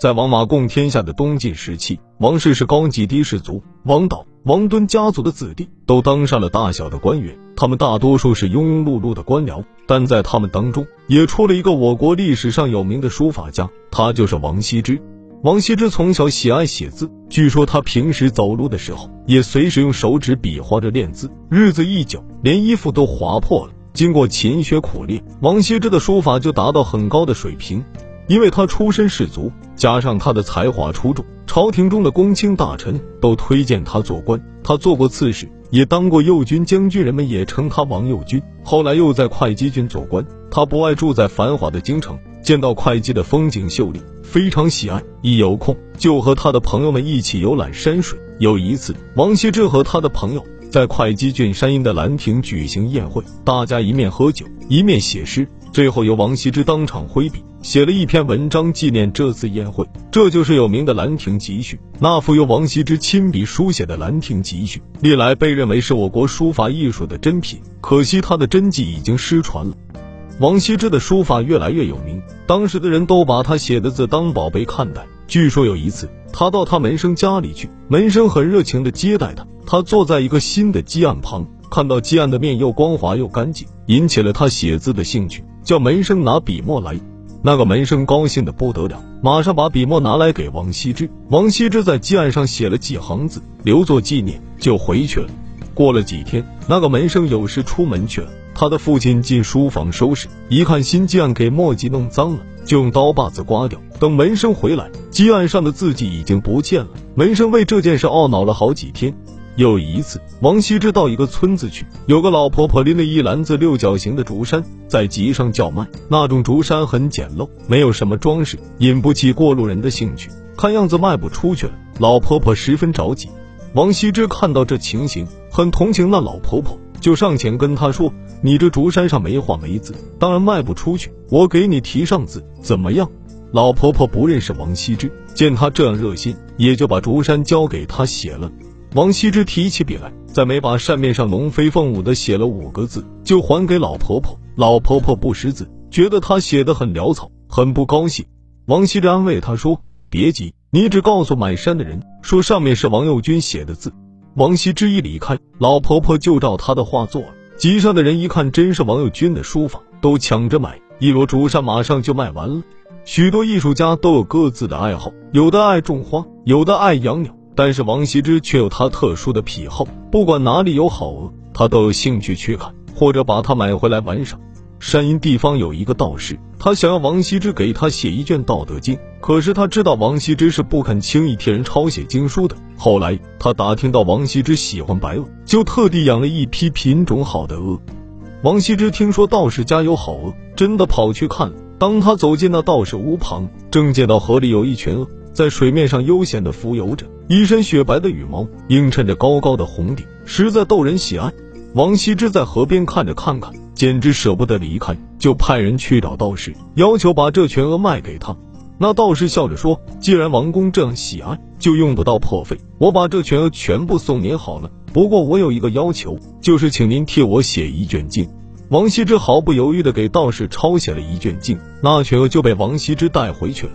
在王马共天下的东晋时期，王氏是高级的士族，王导、王敦家族的子弟都当上了大小的官员。他们大多数是庸庸碌碌的官僚，但在他们当中也出了一个我国历史上有名的书法家，他就是王羲之。王羲之从小喜爱写字，据说他平时走路的时候也随时用手指比划着练字。日子一久，连衣服都划破了。经过勤学苦练，王羲之的书法就达到很高的水平。因为他出身士族，加上他的才华出众，朝廷中的公卿大臣都推荐他做官。他做过刺史，也当过右军将军，人们也称他王右军。后来又在会稽郡做官。他不爱住在繁华的京城，见到会稽的风景秀丽，非常喜爱。一有空就和他的朋友们一起游览山水。有一次，王羲之和他的朋友在会稽郡山阴的兰亭举行宴会，大家一面喝酒，一面写诗。最后由王羲之当场挥笔写了一篇文章纪念这次宴会，这就是有名的《兰亭集序》。那幅由王羲之亲笔书写的《兰亭集序》，历来被认为是我国书法艺术的珍品。可惜他的真迹已经失传了。王羲之的书法越来越有名，当时的人都把他写的字当宝贝看待。据说有一次，他到他门生家里去，门生很热情的接待他，他坐在一个新的鸡案旁，看到鸡案的面又光滑又干净，引起了他写字的兴趣。叫门生拿笔墨来，那个门生高兴的不得了，马上把笔墨拿来给王羲之。王羲之在记案上写了几行字，留作纪念，就回去了。过了几天，那个门生有事出门去了，他的父亲进书房收拾，一看新记案给墨迹弄脏了，就用刀把子刮掉。等门生回来，记案上的字迹已经不见了。门生为这件事懊恼了好几天。有一次，王羲之到一个村子去，有个老婆婆拎了一篮子六角形的竹山在集上叫卖。那种竹山很简陋，没有什么装饰，引不起过路人的兴趣，看样子卖不出去了。老婆婆十分着急。王羲之看到这情形，很同情那老婆婆，就上前跟她说：“你这竹山上没画没字，当然卖不出去。我给你题上字，怎么样？”老婆婆不认识王羲之，见他这样热心，也就把竹山交给他写了。王羲之提起笔来，在每把扇面上龙飞凤舞的写了五个字，就还给老婆婆。老婆婆不识字，觉得他写的很潦草，很不高兴。王羲之安慰他说：“别急，你只告诉买扇的人，说上面是王右军写的字。”王羲之一离开，老婆婆就照他的话做了。集上的人一看，真是王右军的书法，都抢着买，一摞竹扇马上就卖完了。许多艺术家都有各自的爱好，有的爱种花，有的爱养鸟。但是王羲之却有他特殊的癖好，不管哪里有好鹅，他都有兴趣去看，或者把它买回来玩耍。山阴地方有一个道士，他想要王羲之给他写一卷《道德经》，可是他知道王羲之是不肯轻易替人抄写经书的。后来他打听到王羲之喜欢白鹅，就特地养了一批品种好的鹅。王羲之听说道士家有好鹅，真的跑去看了。当他走进那道士屋旁，正见到河里有一群鹅。在水面上悠闲地浮游着，一身雪白的羽毛映衬着高高的红顶，实在逗人喜爱。王羲之在河边看着看看，简直舍不得离开，就派人去找道士，要求把这群鹅卖给他。那道士笑着说：“既然王公这样喜爱，就用不到破费，我把这群鹅全部送您好了。不过我有一个要求，就是请您替我写一卷经。”王羲之毫不犹豫地给道士抄写了一卷经，那群鹅就被王羲之带回去了。